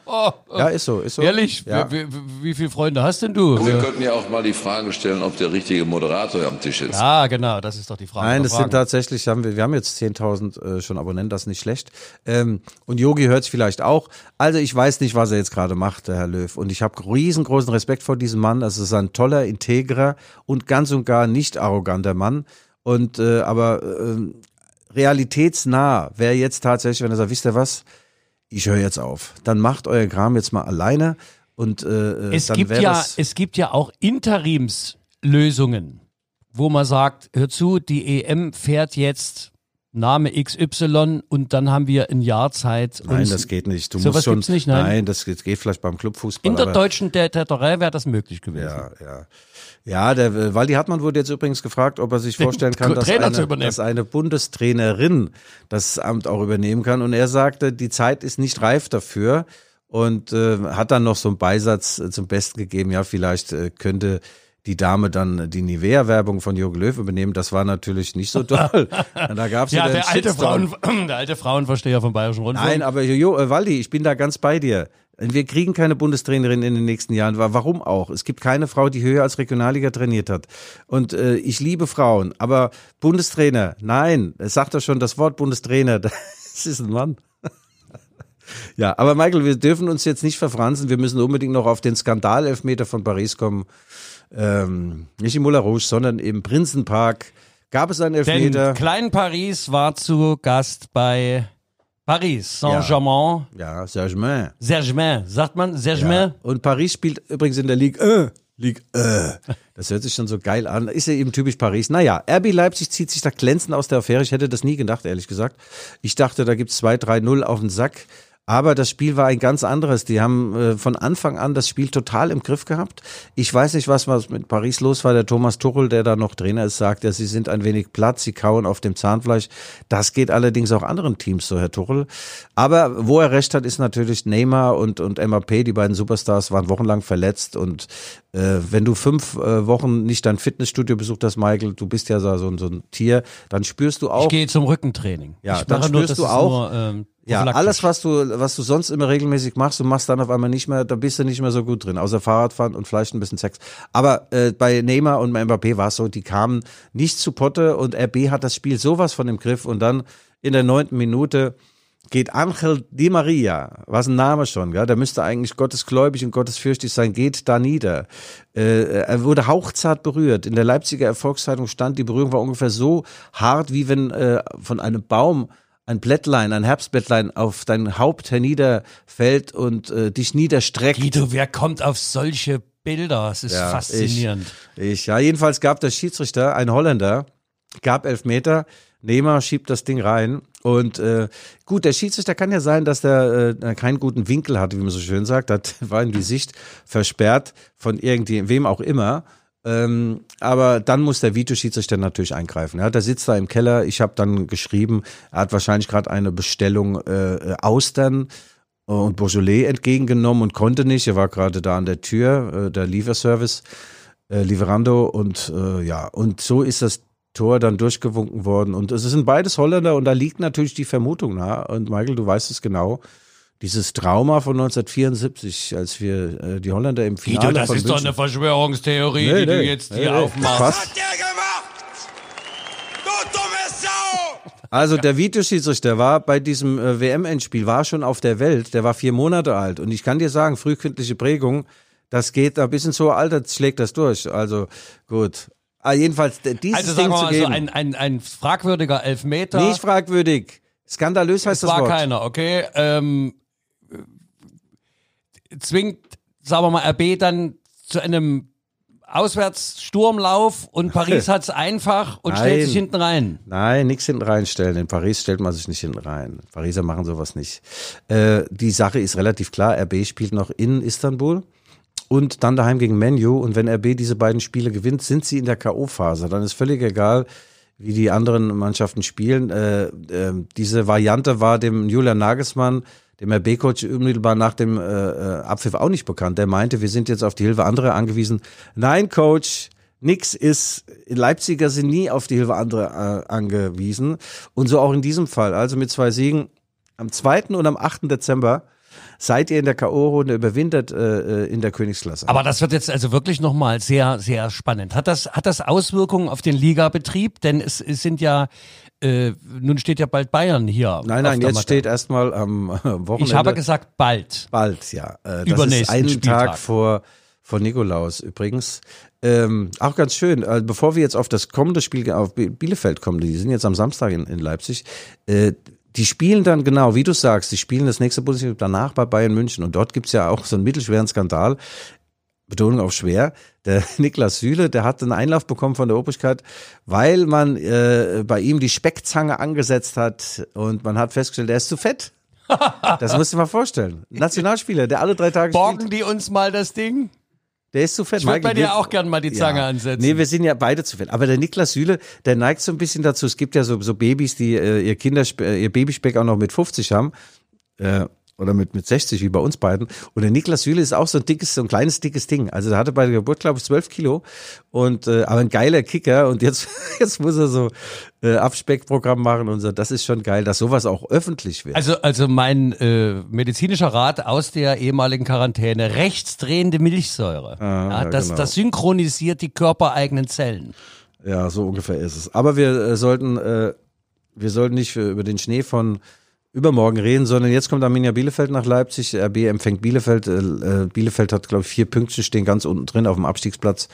Ja, ist so, ist so. Ehrlich, Ja. wie, wie, wie viele Freunde hast denn du? Wir könnten ja auch mal die Frage stellen, ob der richtige Moderator am Tisch ist. Ja, genau, das ist doch die Frage. Nein, das sind tatsächlich, haben wir, wir haben jetzt 10.000 äh, schon Abonnenten, das ist nicht schlecht. Ähm, und Yogi hört es vielleicht auch. Also ich weiß nicht, was er jetzt gerade macht, der Herr Löw. Und ich habe riesengroßen Respekt vor diesem Mann. Es ist ein toller, integrer und ganz und gar nicht arroganter Mann. Und äh, aber äh, realitätsnah wäre jetzt tatsächlich, wenn er sagt, wisst ihr was, ich höre jetzt auf. Dann macht euer Kram jetzt mal alleine. Und äh, es dann gibt ja, es gibt ja auch Interimslösungen, wo man sagt, hör zu, die EM fährt jetzt Name XY und dann haben wir ein Jahr Zeit. Nein, das geht nicht. Du musst schon. gibt's nicht, nein? das geht geht vielleicht beim Clubfußball. In der deutschen Täterei wäre das möglich gewesen. Ja, ja. Ja, der Waldi Hartmann wurde jetzt übrigens gefragt, ob er sich vorstellen kann, dass eine, dass eine Bundestrainerin das Amt auch übernehmen kann. Und er sagte, die Zeit ist nicht reif dafür und äh, hat dann noch so einen Beisatz äh, zum Besten gegeben. Ja, vielleicht äh, könnte die Dame dann die Nivea-Werbung von Jürgen Löw übernehmen. Das war natürlich nicht so toll. da gab's Ja, wieder der alte. Frauen, der alte Frauenversteher vom Bayerischen Rundfunk. Nein, aber Jojo, äh, Waldi, ich bin da ganz bei dir. Wir kriegen keine Bundestrainerin in den nächsten Jahren. Wa- Warum auch? Es gibt keine Frau, die höher als Regionalliga trainiert hat. Und äh, ich liebe Frauen, aber Bundestrainer, nein, es sagt doch schon das Wort Bundestrainer. Das ist ein Mann. Ja, aber Michael, wir dürfen uns jetzt nicht verfransen. Wir müssen unbedingt noch auf den Skandal-Elfmeter von Paris kommen. Ähm, nicht im Moulin Rouge, sondern im Prinzenpark. Gab es einen Denn Elfmeter? Klein Paris war zu Gast bei Paris, Saint-Germain, Ja, Saint-Germain. Saint-Germain, sagt man Saint-Germain? Und Paris spielt übrigens in der Ligue 1. Ligue 1. Das hört sich schon so geil an. Ist ja eben typisch Paris. Naja, RB Leipzig zieht sich da glänzend aus der Affäre. Ich hätte das nie gedacht, ehrlich gesagt. Ich dachte, da gibt's 2-3-0 auf den Sack. Aber das Spiel war ein ganz anderes. Die haben äh, von Anfang an das Spiel total im Griff gehabt. Ich weiß nicht, was, mit Paris los war. Der Thomas Tuchel, der da noch Trainer ist, sagt, ja, sie sind ein wenig platt, sie kauen auf dem Zahnfleisch. Das geht allerdings auch anderen Teams so, Herr Tuchel. Aber wo er recht hat, ist natürlich Neymar und, und MAP, die beiden Superstars, waren wochenlang verletzt. Und äh, wenn du fünf äh, Wochen nicht dein Fitnessstudio besucht hast, Michael, du bist ja so, so, so ein Tier, dann spürst du auch. Ich gehe zum Rückentraining. Ja, ich dann nur, spürst das du auch- Nur, ähm, Ja, alles, was du, was du sonst immer regelmäßig machst, du machst dann auf einmal nicht mehr, da bist du nicht mehr so gut drin, außer Fahrradfahren und vielleicht ein bisschen Sex. Aber äh, bei Neymar und Mbappé war es so, die kamen nicht zu Potte und RB hat das Spiel sowas von im Griff und dann in der neunten Minute geht Angel Di Maria, was ein Name schon, gell? der müsste eigentlich gottesgläubig und gottesfürchtig sein, geht da nieder. Äh, er wurde hauchzart berührt. In der Leipziger Erfolgszeitung stand, die Berührung war ungefähr so hart, wie wenn äh, von einem Baum ein Blättlein, ein Herbstblättlein auf dein Haupt herniederfällt und äh, dich niederstreckt. Guido, wer kommt auf solche Bilder? Es ist Ja, faszinierend. Ich, ich, ja, jedenfalls gab der Schiedsrichter, ein Holländer, gab elf Meter. Nehmer schiebt das Ding rein. Und äh, gut, der Schiedsrichter kann ja sein, dass der äh, keinen guten Winkel hatte, wie man so schön sagt. Das war ihm die Sicht versperrt von irgendwem auch immer. Ähm, aber dann muss der Videoschiedsrichter natürlich eingreifen. Ja, der sitzt da im Keller. Ich habe dann geschrieben, er hat wahrscheinlich gerade eine Bestellung äh, Austern und Beaujolais entgegengenommen und konnte nicht. Er war gerade da an der Tür, äh, der Lieferservice, äh, Lieferando und äh, ja, und so ist das Tor dann durchgewunken worden. Und es sind beides Holländer und da liegt natürlich die Vermutung nahe. Und Michael, du weißt es genau. Dieses Trauma von 1974, als wir äh, die Holländer im Finale Guido, das von ist doch München- eine Verschwörungstheorie, Nee, die du nee, jetzt nee, hier nee, aufmachst. passt. der gemacht? Du dumme Sau! Also der Videoschiedsrichter war bei diesem äh, WM-Endspiel, war schon auf der Welt, der war vier Monate alt. Und ich kann dir sagen, frühkindliche Prägung, das geht da bis ins hohe Alter, schlägt das durch. Also gut. Ah, jedenfalls, dieses Also sagen Ding wir zu mal so, geben, ein, ein, ein fragwürdiger Elfmeter. nicht fragwürdig. Skandalös heißt Es das war Wort. keiner, okay? Ähm, äh, zwingt, sagen wir mal, RB dann zu einem Auswärtssturmlauf und Paris hat's einfach und stellt Nein. sich hinten rein. Nein, nichts hinten reinstellen. In Paris stellt man sich nicht hinten rein. Pariser machen sowas nicht. Äh, die Sache ist relativ klar. RB spielt noch in Istanbul und dann daheim gegen Menu. Und wenn RB diese beiden Spiele gewinnt, sind sie in der K.O.-Phase. Dann ist völlig egal, wie die anderen Mannschaften spielen. Äh, äh, diese Variante war dem Julian Nagelsmann, dem RB-Coach, unmittelbar nach dem äh, äh, Abpfiff auch nicht bekannt. Der meinte, wir sind jetzt auf die Hilfe anderer angewiesen. Nein, Coach, Nix ist, Leipziger sind nie auf die Hilfe anderer äh, angewiesen. Und so auch in diesem Fall. Also mit zwei Siegen am 2. und am 8. Dezember seid ihr in der K.O.-Runde überwintert äh, äh, in der Königsklasse. Aber das wird jetzt also wirklich nochmal sehr, sehr spannend. Hat das, hat das Auswirkungen auf den Ligabetrieb? Denn es, es sind ja, äh, nun steht ja bald Bayern hier. nein, nein, jetzt Matte. steht erstmal am Wochenende. Ich habe gesagt bald. bald, ja. Äh, das Übernächsten ist einen Spieltag. Tag vor, vor Nikolaus übrigens. Ähm, auch ganz schön, äh, bevor wir jetzt auf das kommende Spiel, auf Bi- Bielefeld kommen, die sind jetzt am Samstag in, in Leipzig, äh, die spielen dann genau, wie du sagst, die spielen das nächste Bundesliga danach bei Bayern München und dort gibt's ja auch so einen mittelschweren Skandal, Betonung auf schwer. Der Niklas Süle, der hat einen Einlauf bekommen von der Obrigkeit, weil man äh, bei ihm die Speckzange angesetzt hat und man hat festgestellt, er ist zu fett. Das musst du dir mal vorstellen. Nationalspieler, der alle drei Tage spielt, Borgen die uns mal das Ding? Der ist zu fett. Ich würde bei dir auch gerne mal die Zange ja. ansetzen. Nee, wir sind ja beide zu fett. Aber der Niklas Süle, der neigt so ein bisschen dazu. Es gibt ja so, so Babys, die äh, ihr Kinderspe äh, ihr Babyspeck auch noch mit 50 haben. Äh, oder mit, mit 60, wie bei uns beiden. Und der Niklas Süle ist auch so ein dickes, so ein kleines, dickes Ding. Also der hatte bei der Geburt, glaube ich, 12 Kilo. Und, äh, aber ein geiler Kicker. Und jetzt, jetzt muss er so äh, Abspeckprogramm machen und so. Das ist schon geil, dass sowas auch öffentlich wird. Also, also mein äh, medizinischer Rat aus der ehemaligen Quarantäne, rechtsdrehende Milchsäure. ja, das, genau. das synchronisiert die körpereigenen Zellen. Ja, so ungefähr ist es. Aber wir äh, sollten, äh, wir sollten nicht für, über den Schnee von übermorgen reden, sondern jetzt kommt Arminia Bielefeld nach Leipzig. RB empfängt Bielefeld. Äh, äh, Bielefeld hat, glaube ich, vier Pünktchen, stehen ganz unten drin auf dem Abstiegsplatz.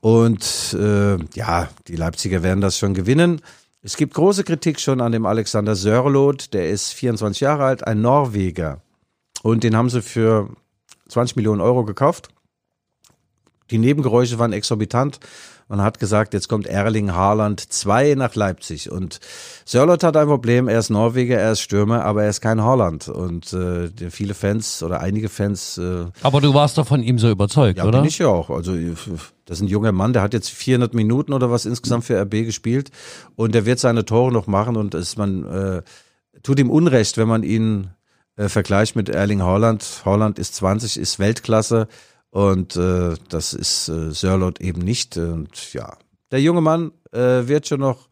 Und äh, ja, die Leipziger werden das schon gewinnen. Es gibt große Kritik schon an dem Alexander Sörloth, der ist 24 Jahre alt, ein Norweger. Und den haben sie für 20 Millionen Euro gekauft. Die Nebengeräusche waren exorbitant. Man hat gesagt, jetzt kommt Erling Haaland 2 nach Leipzig. Und Sörloth hat ein Problem, er ist Norweger, er ist Stürmer, aber er ist kein Haaland. Und äh, viele Fans oder einige Fans. Äh, Aber du warst doch von ihm so überzeugt, ja, oder? bin ich ja auch. Also das ist ein junger Mann, der hat jetzt 400 Minuten oder was insgesamt für RB gespielt und der wird seine Tore noch machen und es man äh, tut ihm Unrecht, wenn man ihn äh, vergleicht mit Erling Haaland. Haaland ist 20, ist Weltklasse und äh, das ist äh, Sörlot eben nicht. Und ja, der junge Mann äh, wird schon noch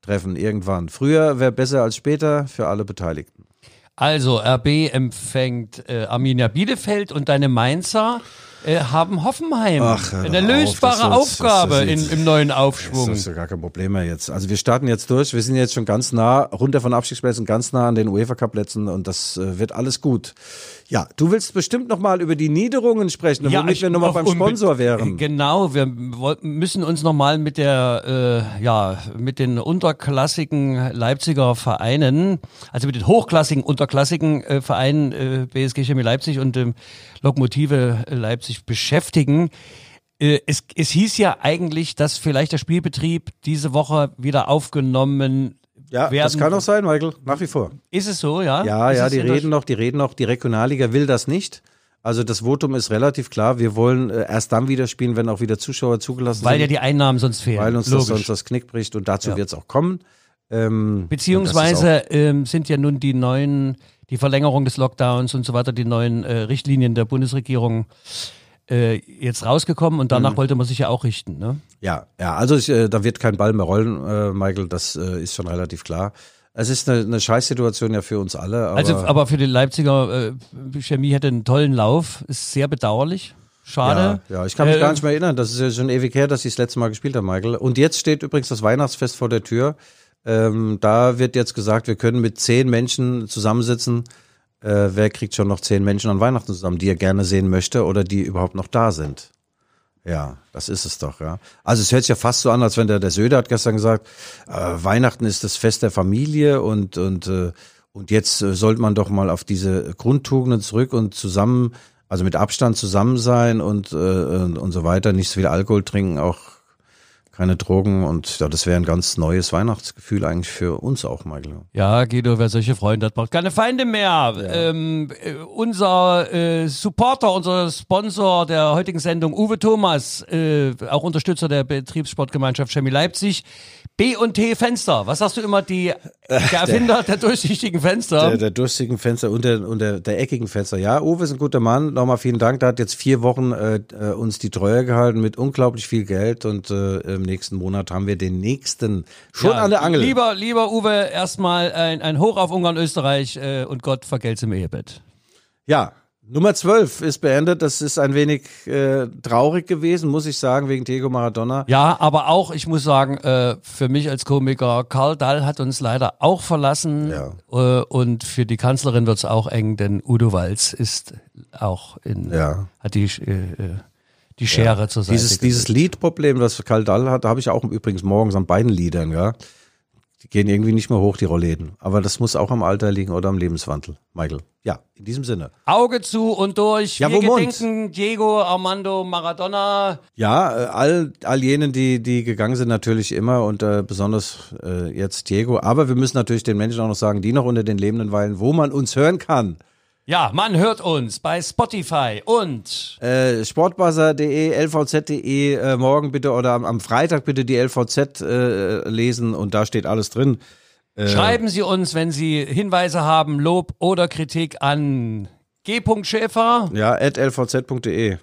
treffen irgendwann. Früher wäre besser als später für alle Beteiligten. Also, RB empfängt äh, Arminia Bielefeld und deine Mainzer äh, haben Hoffenheim. Ach, Eine doch auf, lösbare das soll's- Aufgabe das- das in, im neuen Das Aufschwung. ist ja gar kein Problem mehr jetzt. Also wir starten jetzt durch. Wir sind jetzt schon ganz nah, runter von Abstiegsplätzen, ganz nah an den UEFA Cup Plätzen und das äh, wird alles gut. Ja, du willst bestimmt noch mal über die Niederungen sprechen, womit wir noch mal beim Sponsor wären. Genau, wir müssen uns nochmal mit der, äh, ja, mit den unterklassigen Leipziger Vereinen, also mit den hochklassigen, unterklassigen äh, Vereinen äh, BSG Chemie Leipzig und ähm, Lokomotive äh, Leipzig beschäftigen. Äh, es, es hieß ja eigentlich, dass vielleicht der Spielbetrieb diese Woche wieder aufgenommen Ja, werden. das kann auch sein, Michael, nach wie vor. Ist es so, ja? Ja, Ist ja, die reden noch, die reden noch, die Regionalliga will das nicht. Also das Votum ist relativ klar. Wir wollen äh, erst dann wieder spielen, wenn auch wieder Zuschauer zugelassen Weil ja sind, die Einnahmen sonst fehlen. weil uns das sonst das Knick bricht und dazu Ja. wird es auch kommen. Ähm, Beziehungsweise ähm, sind ja nun die neuen, die Verlängerung des Lockdowns und so weiter, die neuen äh, Richtlinien der Bundesregierung äh, jetzt rausgekommen und Mhm. danach wollte man sich ja auch richten. Ne? Ja, ja, also ich, äh, da wird kein Ball mehr rollen, äh, Michael, das äh, ist schon relativ klar. Es ist eine, eine Scheißsituation ja für uns alle, aber, Also, aber für die Leipziger äh, Chemie hätte einen tollen Lauf, ist sehr bedauerlich. Schade. ja, ja, ich kann mich Äh, gar nicht mehr erinnern. Das ist ja schon ewig her, dass ich das letzte Mal gespielt habe, Michael. Und jetzt steht übrigens das Weihnachtsfest vor der Tür. Ähm, da wird jetzt gesagt, wir können mit zehn Menschen zusammensitzen. Äh, wer kriegt schon noch zehn Menschen an Weihnachten zusammen, die er gerne sehen möchte oder die überhaupt noch da sind? Ja, das ist es doch, ja. Also es hört sich ja fast so an, als wenn der, der Söder hat gestern gesagt, äh, Weihnachten ist das Fest der Familie und, und, äh, und jetzt äh, sollte man doch mal auf diese Grundtugenden zurück und zusammen, also mit Abstand zusammen sein und, äh, und, und so weiter, nicht so viel Alkohol trinken, auch keine Drogen und ja, das wäre ein ganz neues Weihnachtsgefühl eigentlich für uns auch, Michael. Ja, Guido, wer solche Freunde hat, braucht keine Feinde mehr. Ähm, äh, unser äh, Supporter, unser Sponsor der heutigen Sendung, Uwe Thomas, äh, auch Unterstützer der Betriebssportgemeinschaft Chemie Leipzig. B&T Fenster. Was sagst du immer, die, der Erfinder der, durchsichtigen Fenster? Der, der durchsichtigen Fenster und der, und der, der eckigen Fenster. Ja, Uwe ist ein guter Mann. Nochmal vielen Dank. Der hat jetzt vier Wochen äh, äh, uns die Treue gehalten mit unglaublich viel Geld und äh, im nächsten Monat haben wir den nächsten schon Ja, an der Angel. Lieber, lieber Uwe, erstmal ein, ein Hoch auf Ungarn, Österreich äh, und Gott vergelt's im Ehebett. Ja, Nummer 12 ist beendet. Das ist ein wenig äh, traurig gewesen, muss ich sagen, wegen Diego Maradona. Ja, aber auch, ich muss sagen, äh, für mich als Komiker, Karl Dahl hat uns leider auch verlassen. Ja. Äh, und für die Kanzlerin wird's auch eng, denn Udo Walz ist auch in, Ja. hat die, äh, äh, die Schere zur Seite Dieses, dieses. Liedproblem, das Karl Dall hat, habe ich auch übrigens morgens an beiden Liedern, ja. Die gehen irgendwie nicht mehr hoch, die Rollläden. Aber das muss auch am Alter liegen oder am Lebenswandel, Michael. Ja, in diesem Sinne. Auge zu und durch. Ja, Wir wo Mund? gedenken Diego Armando Maradona. Ja, äh, all, all jenen, die, die gegangen sind, natürlich immer und äh, besonders äh, jetzt Diego. Aber wir müssen natürlich den Menschen auch noch sagen, die noch unter den Lebenden weilen, wo man uns hören kann. Ja, man hört uns bei Spotify und Äh, Sportbuzzer.de, lvz.de, äh, morgen bitte oder am, am Freitag bitte die LVZ äh, lesen und da steht alles drin. Schreiben Sie uns, wenn Sie Hinweise haben, Lob oder Kritik an G. Schäfer. Ja, at lvz.de.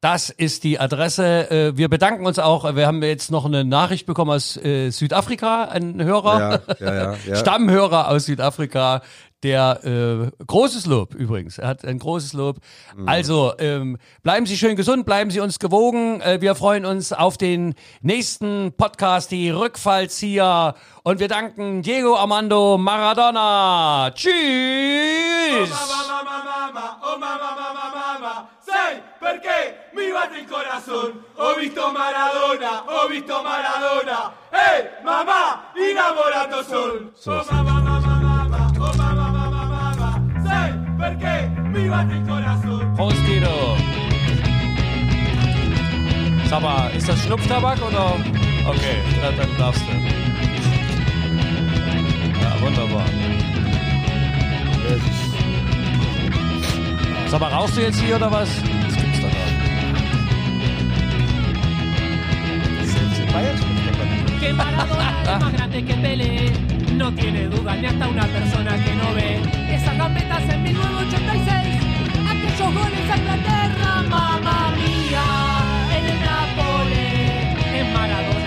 Das ist die Adresse. Äh, Wir bedanken uns auch. Wir haben jetzt noch eine Nachricht bekommen aus äh, Südafrika, ein Hörer, ja, ja, ja. Stammhörer aus Südafrika. Der äh, großes Lob übrigens. Er hat ein großes Lob. Mhm. Also ähm, bleiben Sie schön gesund, bleiben Sie uns gewogen. Äh, wir freuen uns auf den nächsten Podcast, die Rückfallzieher. Und wir danken Diego Armando Maradona. Tschüss. Mamma, mamma, mamma, oh mamma, mamma, mamma, sai perché mi batte il corazon? corazón. Ho visto Maradona, ho visto Maradona. ¡Hey, mamá! Innamorato son. Oh mamma, mamma, Prost, Guido. Sag mal, ist das Schnupftabak oder? Okay, dann, dann darfst du. Ja, wunderbar. Sag mal, rauchst du jetzt hier oder was? Das gibt's doch gar nicht. más grande que Pelé. no tiene duda ni hasta una persona que no ve esas gambetas en 1986, aquellos goles a Inglaterra, mamá mía, en el Nápoles, en Maradona.